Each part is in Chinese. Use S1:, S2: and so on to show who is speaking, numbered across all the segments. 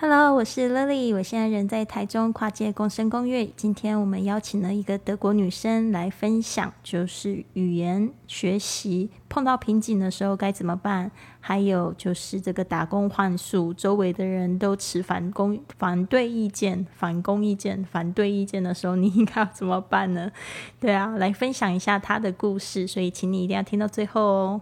S1: Hello，我是 Lily，我现在人在台中跨界共生公寓。今天我们邀请了一个德国女生来分享，就是语言学习碰到瓶颈的时候该怎么办，还有就是这个打工换宿，周围的人都持反攻反对意见、反攻意见、反对意见的时候，你应该要怎么办呢？对啊，来分享一下她的故事，所以请你一定要听到最后哦。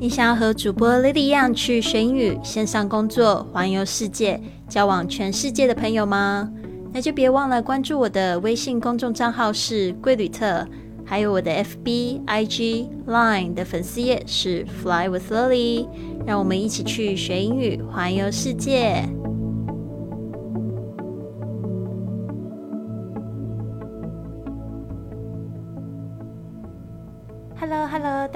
S1: 你想要和主播 Lily 一样去学英语、线上工作、环游世界、交往全世界的朋友吗？那就别忘了关注我的微信公众账号是贵旅特，还有我的 FB、IG、Line 的粉丝页是 Fly with Lily，让我们一起去学英语、环游世界。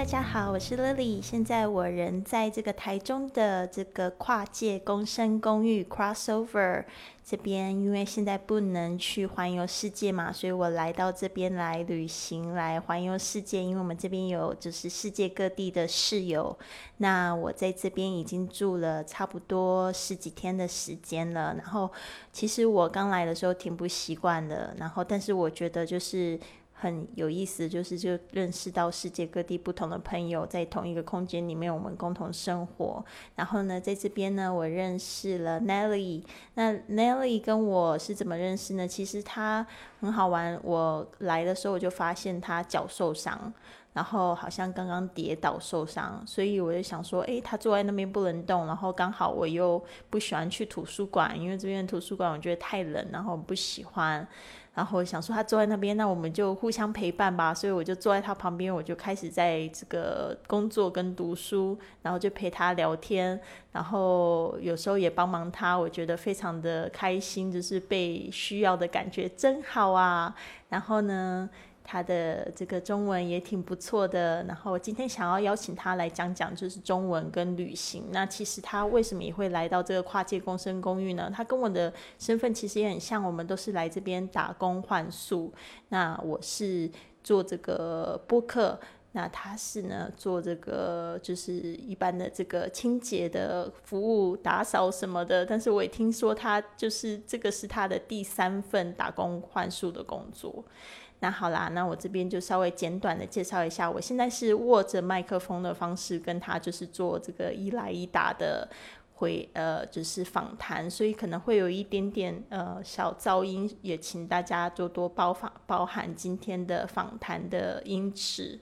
S1: 大家好，我是 Lily。现在我人在这个台中的这个跨界共生公寓 Crossover 这边，因为现在不能去环游世界嘛，所以我来到这边来旅行，来环游世界。因为我们这边有就是世界各地的室友，那我在这边已经住了差不多十几天的时间了。然后其实我刚来的时候挺不习惯的，然后但是我觉得就是。很有意思，就是就认识到世界各地不同的朋友，在同一个空间里面，我们共同生活。然后呢，在这边呢，我认识了 Nelly。那 Nelly 跟我是怎么认识呢？其实他很好玩。我来的时候，我就发现他脚受伤，然后好像刚刚跌倒受伤，所以我就想说，诶，他坐在那边不能动。然后刚好我又不喜欢去图书馆，因为这边图书馆我觉得太冷，然后我不喜欢。然后想说他坐在那边，那我们就互相陪伴吧。所以我就坐在他旁边，我就开始在这个工作跟读书，然后就陪他聊天，然后有时候也帮忙他，我觉得非常的开心，就是被需要的感觉真好啊。然后呢？他的这个中文也挺不错的，然后今天想要邀请他来讲讲，就是中文跟旅行。那其实他为什么也会来到这个跨界共生公寓呢？他跟我的身份其实也很像，我们都是来这边打工换宿。那我是做这个播客，那他是呢做这个就是一般的这个清洁的服务、打扫什么的。但是我也听说他就是这个是他的第三份打工换宿的工作。那好啦，那我这边就稍微简短的介绍一下，我现在是握着麦克风的方式跟他就是做这个一来一答的回呃，就是访谈，所以可能会有一点点呃小噪音，也请大家多多包访包含今天的访谈的音质。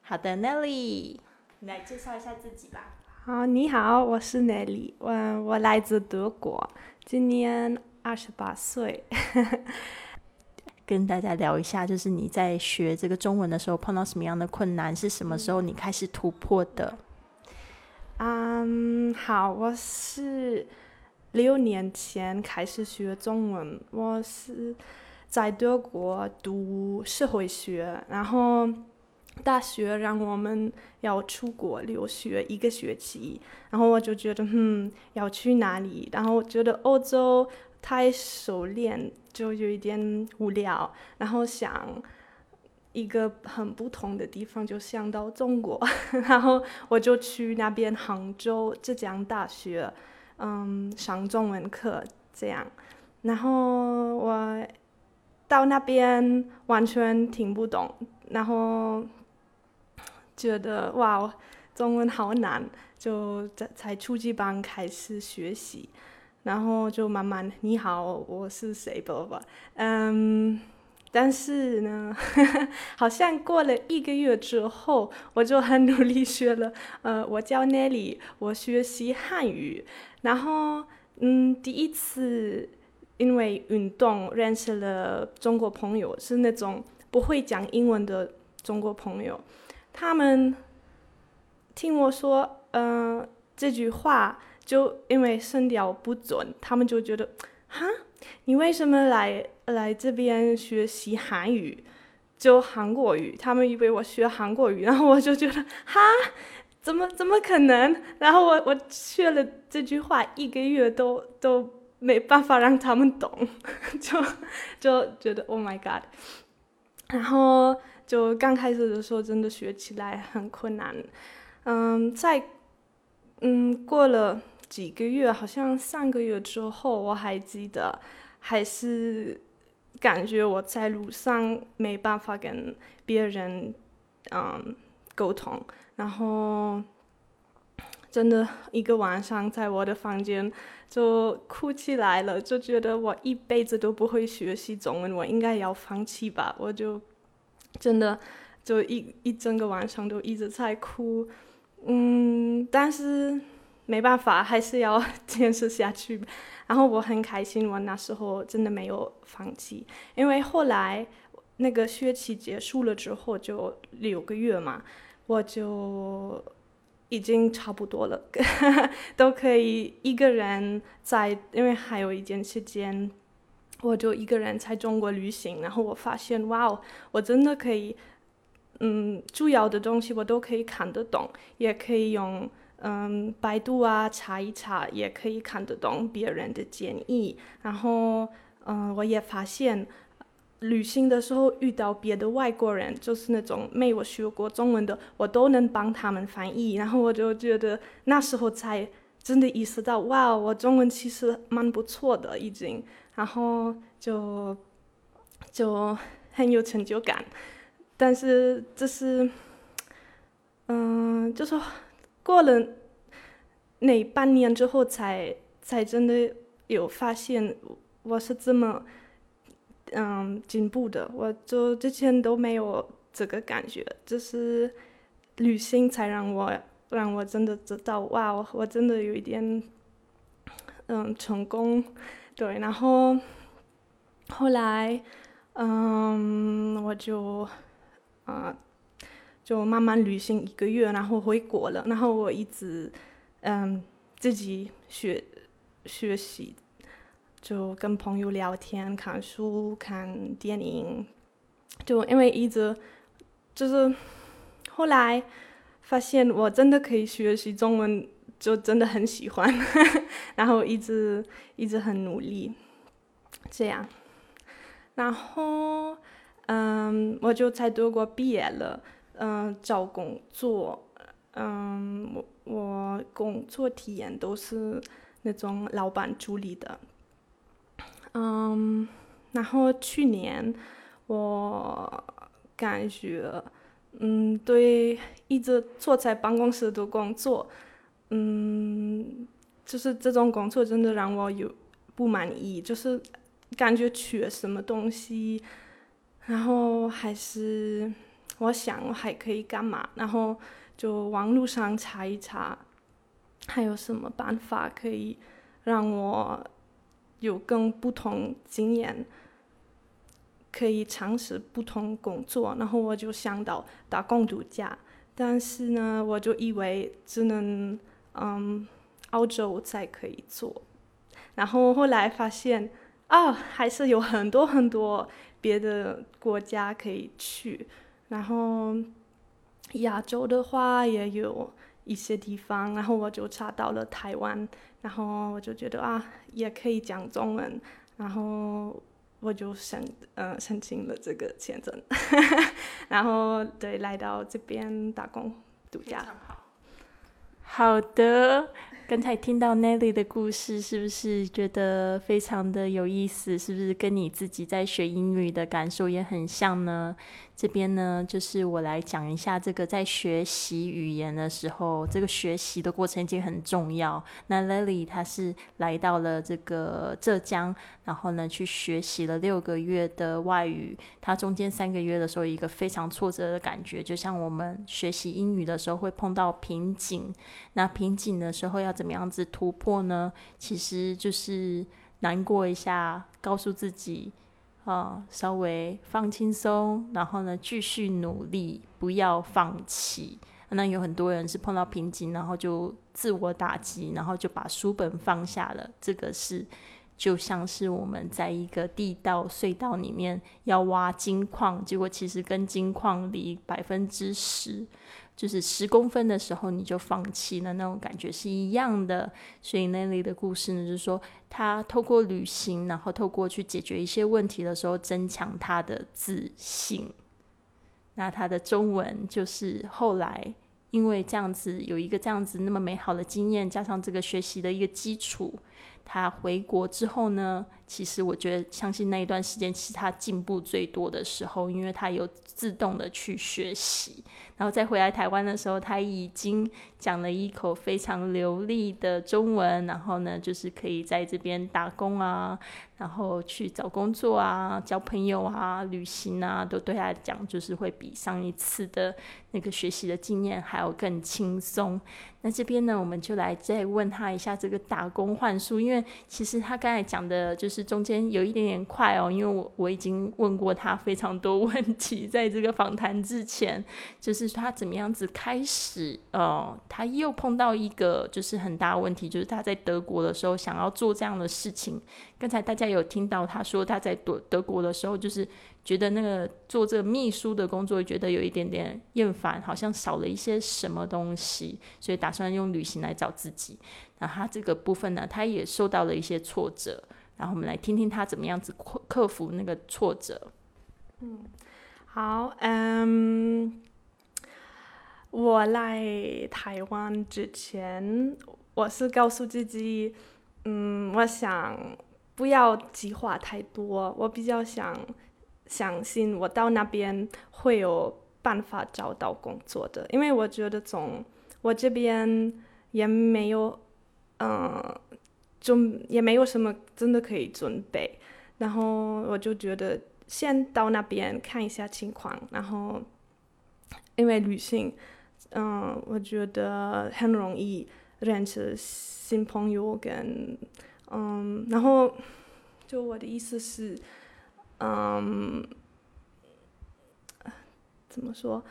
S1: 好的，Nelly，来介绍一下自己吧。
S2: 好，你好，我是 Nelly，我我来自德国，今年二十八岁。
S1: 跟大家聊一下，就是你在学这个中文的时候碰到什么样的困难？是什么时候你开始突破的？
S2: 嗯，好，我是六年前开始学中文。我是在德国读社会学，然后大学让我们要出国留学一个学期，然后我就觉得，嗯，要去哪里？然后我觉得欧洲。太熟练就有一点无聊，然后想一个很不同的地方，就想到中国，然后我就去那边杭州浙江大学，嗯，上中文课这样，然后我到那边完全听不懂，然后觉得哇，中文好难，就在才初级班开始学习。然后就慢慢，你好，我是谁？不不，嗯，但是呢，好像过了一个月之后，我就很努力学了。呃，我叫 Nelly，我学习汉语。然后，嗯，第一次因为运动认识了中国朋友，是那种不会讲英文的中国朋友。他们听我说，嗯，这句话。就因为声调不准，他们就觉得，哈，你为什么来来这边学习韩语，就韩国语？他们以为我学韩国语，然后我就觉得，哈，怎么怎么可能？然后我我学了这句话一个月都都没办法让他们懂，就就觉得 Oh my God！然后就刚开始的时候真的学起来很困难，嗯，在。嗯，过了几个月，好像三个月之后，我还记得，还是感觉我在路上没办法跟别人嗯沟通，然后真的一个晚上在我的房间就哭起来了，就觉得我一辈子都不会学习中文，我应该要放弃吧，我就真的就一一整个晚上都一直在哭。嗯，但是没办法，还是要坚持下去。然后我很开心，我那时候真的没有放弃，因为后来那个学期结束了之后，就六个月嘛，我就已经差不多了，都可以一个人在，因为还有一段时间，我就一个人在中国旅行。然后我发现，哇哦，我真的可以。嗯，主要的东西我都可以看得懂，也可以用嗯百度啊查一查，也可以看得懂别人的建议。然后嗯，我也发现旅行的时候遇到别的外国人，就是那种没有学过中文的，我都能帮他们翻译。然后我就觉得那时候才真的意识到，哇，我中文其实蛮不错的已经。然后就就很有成就感。但是这是，嗯，就是过了那半年之后，才才真的有发现我是这么嗯进步的。我就之前都没有这个感觉，就是旅行才让我让我真的知道，哇，我我真的有一点嗯成功，对。然后后来嗯，我就。啊，就慢慢旅行一个月，然后回国了。然后我一直，嗯，自己学学习，就跟朋友聊天、看书、看电影。就因为一直，就是后来发现我真的可以学习中文，就真的很喜欢，然后一直一直很努力，这样，然后。嗯，我就在德国毕业了，嗯，找工作，嗯，我我工作体验都是那种老板助理的，嗯，然后去年我感觉，嗯，对，一直坐在办公室的工作，嗯，就是这种工作真的让我有不满意，就是感觉缺什么东西。然后还是我想我还可以干嘛？然后就网络上查一查，还有什么办法可以让我有更不同经验，可以尝试不同工作。然后我就想到打工度假，但是呢，我就以为只能嗯澳洲才可以做，然后后来发现啊，还是有很多很多。别的国家可以去，然后亚洲的话也有一些地方，然后我就查到了台湾，然后我就觉得啊，也可以讲中文，然后我就申呃申请了这个签证，然后对来到这边打工度假。
S1: 好的。刚才听到 Nelly 的故事，是不是觉得非常的有意思？是不是跟你自己在学英语的感受也很像呢？这边呢，就是我来讲一下这个在学习语言的时候，这个学习的过程已经很重要。那 Lily 她是来到了这个浙江，然后呢去学习了六个月的外语。她中间三个月的时候，一个非常挫折的感觉，就像我们学习英语的时候会碰到瓶颈。那瓶颈的时候要怎么样子突破呢？其实就是难过一下，告诉自己。啊，稍微放轻松，然后呢，继续努力，不要放弃。那有很多人是碰到瓶颈，然后就自我打击，然后就把书本放下了。这个是就像是我们在一个地道隧道里面要挖金矿，结果其实跟金矿离百分之十。就是十公分的时候你就放弃了，那种感觉是一样的。所以那里的故事呢，就是说他透过旅行，然后透过去解决一些问题的时候，增强他的自信。那他的中文就是后来因为这样子有一个这样子那么美好的经验，加上这个学习的一个基础，他回国之后呢，其实我觉得相信那一段时间，其他进步最多的时候，因为他有自动的去学习，然后再回来台湾的时候，他已经讲了一口非常流利的中文，然后呢，就是可以在这边打工啊。然后去找工作啊，交朋友啊，旅行啊，都对他讲就是会比上一次的那个学习的经验还要更轻松。那这边呢，我们就来再问他一下这个打工换术，因为其实他刚才讲的就是中间有一点点快哦，因为我我已经问过他非常多 问题，在这个访谈之前，就是他怎么样子开始，呃，他又碰到一个就是很大问题，就是他在德国的时候想要做这样的事情。刚才大家有听到他说他在德德国的时候，就是觉得那个做这个秘书的工作，觉得有一点点厌烦，好像少了一些什么东西，所以打算用旅行来找自己。那他这个部分呢，他也受到了一些挫折，然后我们来听听他怎么样子克克服那个挫折。
S2: 嗯，好，嗯，我来台湾之前，我是告诉自己，嗯，我想。不要计划太多，我比较想相信我到那边会有办法找到工作的，因为我觉得从我这边也没有，嗯，就也没有什么真的可以准备，然后我就觉得先到那边看一下情况，然后因为旅行，嗯，我觉得很容易认识新朋友跟。嗯，然后就我的意思是，嗯，怎么说？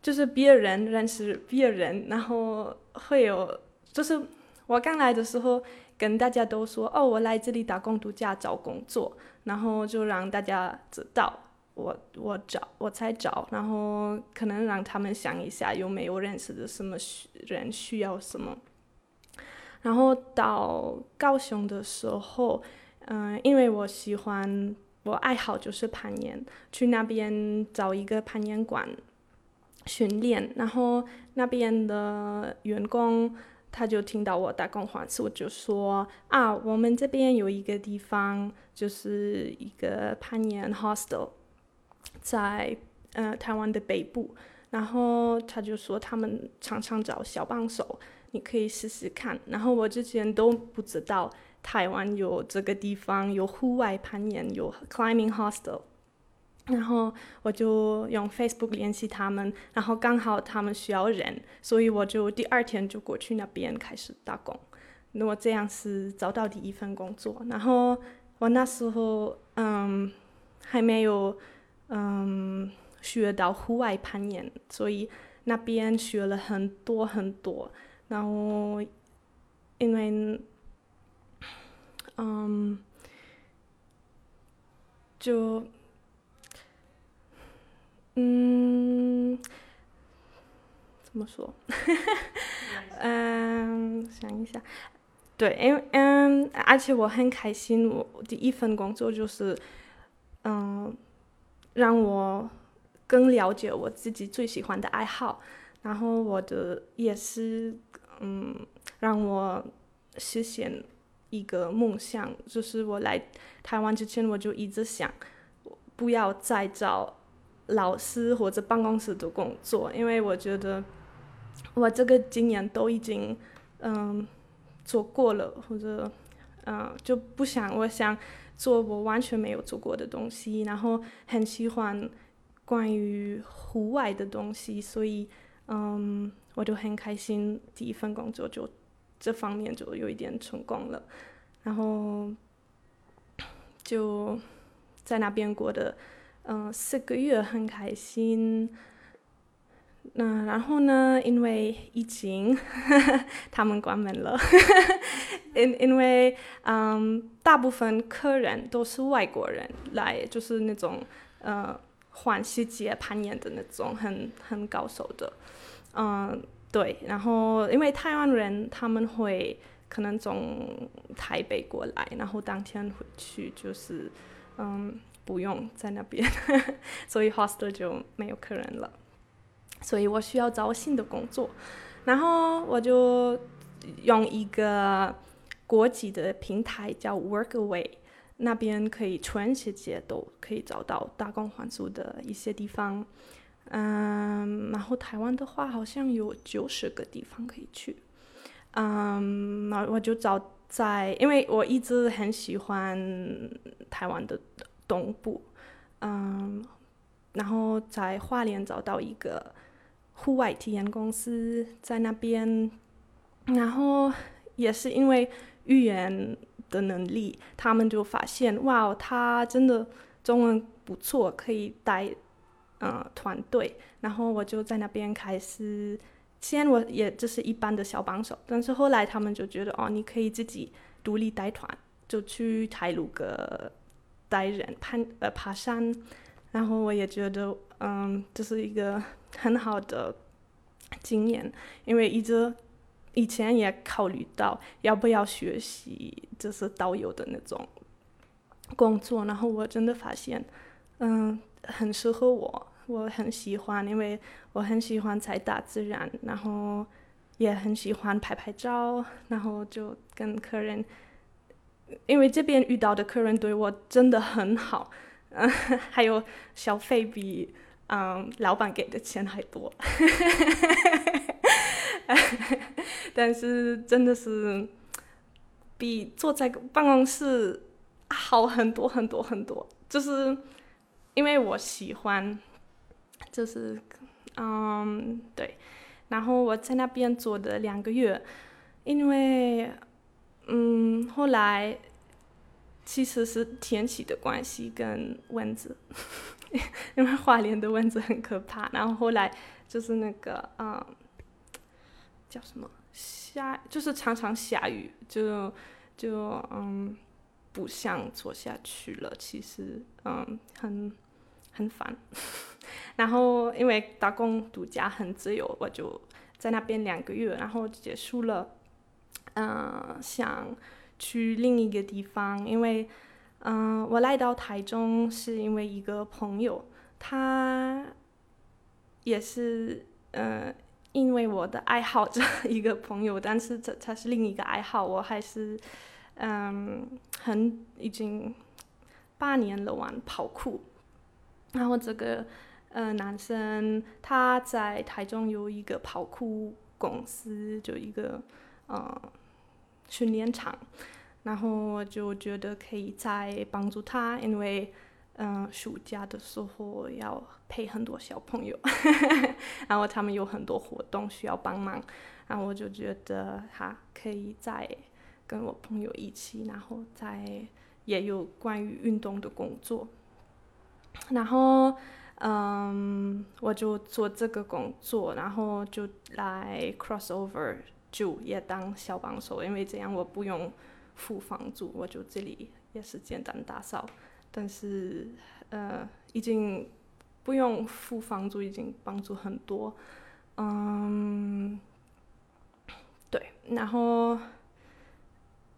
S2: 就是别人认识别人，然后会有，就是我刚来的时候跟大家都说，哦，我来这里打工度假找工作，然后就让大家知道我我找我才找，然后可能让他们想一下有没有认识的什么需人需要什么。然后到高雄的时候，嗯，因为我喜欢，我爱好就是攀岩，去那边找一个攀岩馆训练。然后那边的员工他就听到我打工换宿，就说啊，我们这边有一个地方，就是一个攀岩 hostel，在呃台湾的北部。然后他就说他们常常找小帮手。你可以试试看。然后我之前都不知道台湾有这个地方，有户外攀岩，有 climbing hostel。然后我就用 Facebook 联系他们，然后刚好他们需要人，所以我就第二天就过去那边开始打工。那我这样是找到第一份工作。然后我那时候嗯还没有嗯学到户外攀岩，所以那边学了很多很多。然后，因为，嗯，就，嗯，怎么说？嗯，想一下，对，因为嗯，而且我很开心，我第一份工作就是，嗯，让我更了解我自己最喜欢的爱好，然后我的也是。嗯，让我实现一个梦想，就是我来台湾之前，我就一直想，不要再找老师或者办公室的工作，因为我觉得我这个经验都已经嗯做过了，或者嗯就不想，我想做我完全没有做过的东西，然后很喜欢关于户外的东西，所以嗯。我就很开心，第一份工作就这方面就有一点成功了，然后就在那边过的嗯四个月很开心。那然后呢，因为疫情，他们关门了，因因为嗯大部分客人都是外国人来，就是那种呃环世界攀岩的那种很很高手的。嗯，对，然后因为台湾人他们会可能从台北过来，然后当天回去就是嗯不用在那边，所以 hostel 就没有客人了。所以我需要找新的工作，然后我就用一个国际的平台叫 Workaway，那边可以全世界都可以找到打工换宿的一些地方。嗯，然后台湾的话好像有九十个地方可以去。嗯，那我就找在，因为我一直很喜欢台湾的东部。嗯，然后在花莲找到一个户外体验公司，在那边，然后也是因为语言的能力，他们就发现哇，他真的中文不错，可以带嗯团队。然后我就在那边开始，先我也就是一般的小帮手，但是后来他们就觉得哦，你可以自己独立带团，就去台鲁阁。带人攀呃爬山，然后我也觉得嗯这是一个很好的经验，因为一直以前也考虑到要不要学习就是导游的那种工作，然后我真的发现嗯很适合我，我很喜欢，因为我很喜欢在大自然，然后也很喜欢拍拍照，然后就跟客人。因为这边遇到的客人对我真的很好，嗯，还有小费比嗯老板给的钱还多，但是真的是比坐在办公室好很多很多很多，就是因为我喜欢，就是嗯对，然后我在那边做的两个月，因为。嗯，后来其实是天气的关系跟蚊子，因为花莲的蚊子很可怕。然后后来就是那个嗯，叫什么下，就是常常下雨，就就嗯不想做下去了。其实嗯很很烦。然后因为打工度假很自由，我就在那边两个月，然后结束了。嗯，想去另一个地方，因为嗯，我来到台中是因为一个朋友，他也是嗯，因为我的爱好这 一个朋友，但是这他是另一个爱好，我还是嗯，很已经八年了玩跑酷，然后这个呃男生他在台中有一个跑酷公司，就一个嗯。训练场，然后我就觉得可以再帮助他，因为嗯，暑假的时候要陪很多小朋友，然后他们有很多活动需要帮忙，然后我就觉得他可以再跟我朋友一起，然后再也有关于运动的工作，然后嗯，我就做这个工作，然后就来 crossover。就也当小帮手，因为这样我不用付房租，我就这里也是简单打扫。但是呃，已经不用付房租，已经帮助很多。嗯，对，然后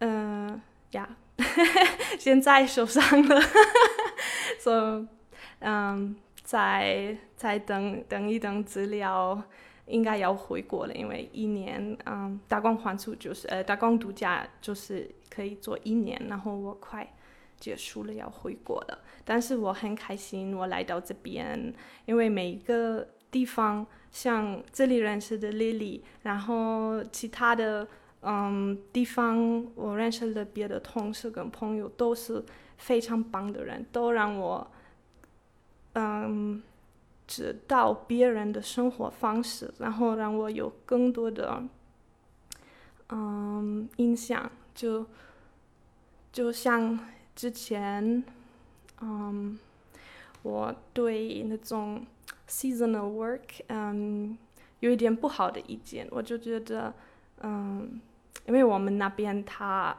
S2: 嗯呀，现在受伤了，所以嗯，再再等等一等资料。应该要回国了，因为一年，嗯，打工换宿就是，呃，打工度假就是可以做一年，然后我快结束了，要回国了。但是我很开心，我来到这边，因为每一个地方，像这里认识的 Lily，然后其他的，嗯，地方我认识的别的同事跟朋友都是非常棒的人，都让我，嗯。知道别人的生活方式，然后让我有更多的嗯印象，就就像之前嗯我对那种 seasonal work 嗯有一点不好的意见，我就觉得嗯因为我们那边他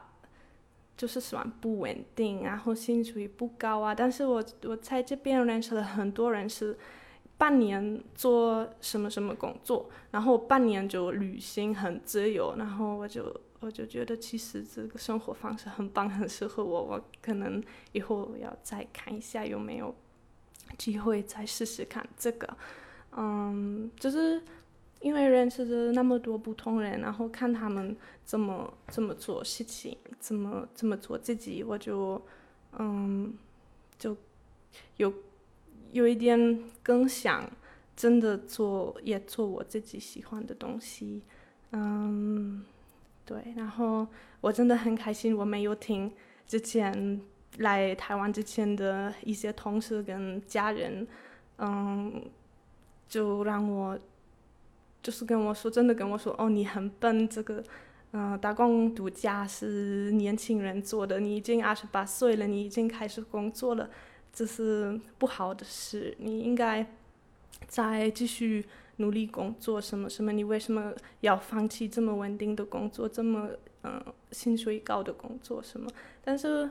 S2: 就是算不稳定，然后薪水不高啊，但是我我在这边认识了很多人是。半年做什么什么工作，然后半年就旅行很自由，然后我就我就觉得其实这个生活方式很棒，很适合我。我可能以后要再看一下有没有机会再试试看这个。嗯，就是因为认识了那么多不同人，然后看他们怎么怎么做事情，怎么怎么做自己，我就嗯就有有一点更想真的做，也做我自己喜欢的东西。嗯，对，然后我真的很开心，我没有听之前来台湾之前的一些同事跟家人，嗯，就让我就是跟我说，真的跟我说，哦，你很笨，这个，嗯，打工度假是年轻人做的，你已经二十八岁了，你已经开始工作了，这是不好的事，你应该再继续。努力工作什么什么？你为什么要放弃这么稳定的工作，这么嗯薪水高的工作什么？但是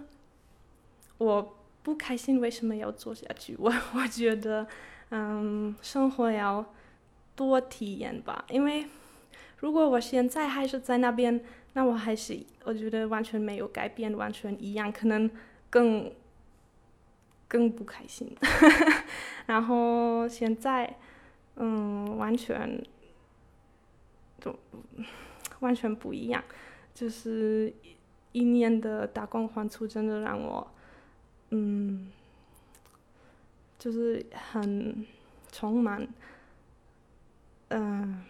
S2: 我不开心，为什么要做下去？我我觉得嗯生活要多体验吧，因为如果我现在还是在那边，那我还是我觉得完全没有改变，完全一样，可能更更不开心。然后现在。嗯，完全，就完全不一样。就是一年的打工换出，真的让我，嗯，就是很充满，嗯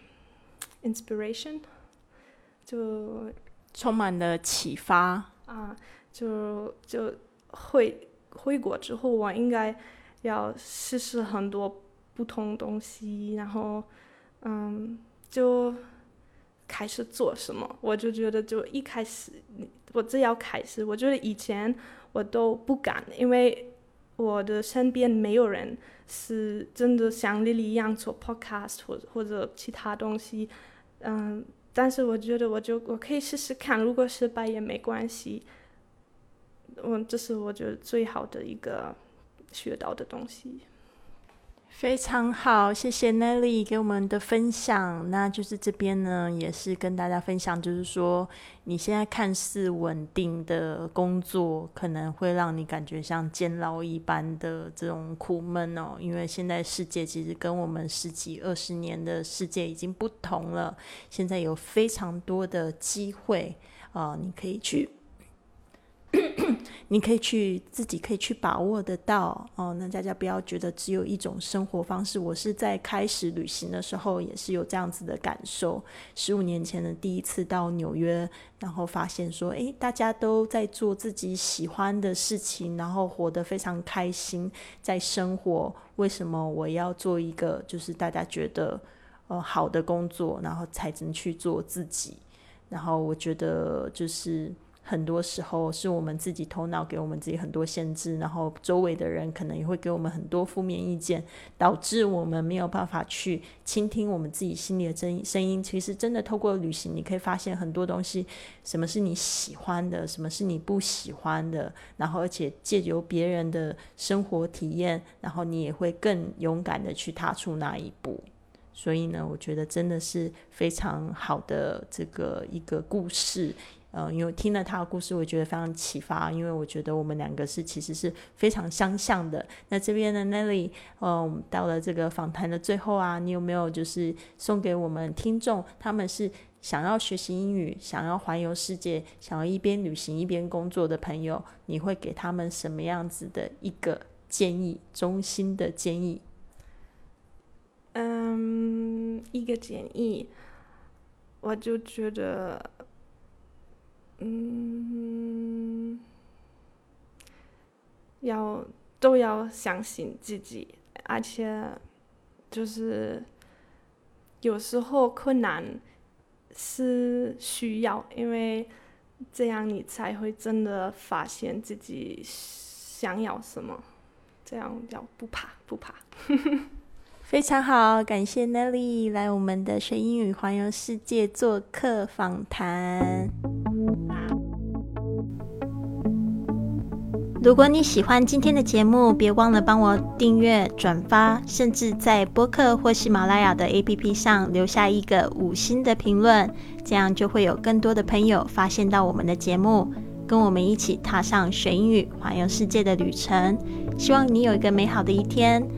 S2: ，inspiration，就
S1: 充满了启发
S2: 啊！就就回回国之后，我应该要试试很多。不同东西，然后，嗯，就开始做什么。我就觉得，就一开始，我只要开始。我觉得以前我都不敢，因为我的身边没有人是真的像丽丽一样做 podcast 或者或者其他东西。嗯，但是我觉得，我就我可以试试看，如果失败也没关系。我这是我觉得最好的一个学到的东西。
S1: 非常好，谢谢 Nelly 给我们的分享。那就是这边呢，也是跟大家分享，就是说你现在看似稳定的工作，可能会让你感觉像监牢一般的这种苦闷哦。因为现在世界其实跟我们十几二十年的世界已经不同了，现在有非常多的机会啊，你可以去。你可以去自己可以去把握得到哦。那大家不要觉得只有一种生活方式。我是在开始旅行的时候也是有这样子的感受。十五年前的第一次到纽约，然后发现说，诶，大家都在做自己喜欢的事情，然后活得非常开心，在生活。为什么我要做一个就是大家觉得呃好的工作，然后才能去做自己？然后我觉得就是。很多时候是我们自己头脑给我们自己很多限制，然后周围的人可能也会给我们很多负面意见，导致我们没有办法去倾听我们自己心里的声声音。其实真的透过旅行，你可以发现很多东西，什么是你喜欢的，什么是你不喜欢的，然后而且借由别人的生活体验，然后你也会更勇敢的去踏出那一步。所以呢，我觉得真的是非常好的这个一个故事。呃，因为听了他的故事，我觉得非常启发。因为我觉得我们两个是其实是非常相像的。那这边的 Nelly，嗯，到了这个访谈的最后啊，你有没有就是送给我们听众，他们是想要学习英语、想要环游世界、想要一边旅行一边工作的朋友，你会给他们什么样子的一个建议？中心的建议？
S2: 嗯，一个建议，我就觉得。嗯，要都要相信自己，而且就是有时候困难是需要，因为这样你才会真的发现自己想要什么。这样要不怕不怕。
S1: 非常好，感谢 Nelly 来我们的学英语环游世界做客访谈。如果你喜欢今天的节目，别忘了帮我订阅、转发，甚至在播客或喜马拉雅的 APP 上留下一个五星的评论，这样就会有更多的朋友发现到我们的节目，跟我们一起踏上学英语环游世界的旅程。希望你有一个美好的一天。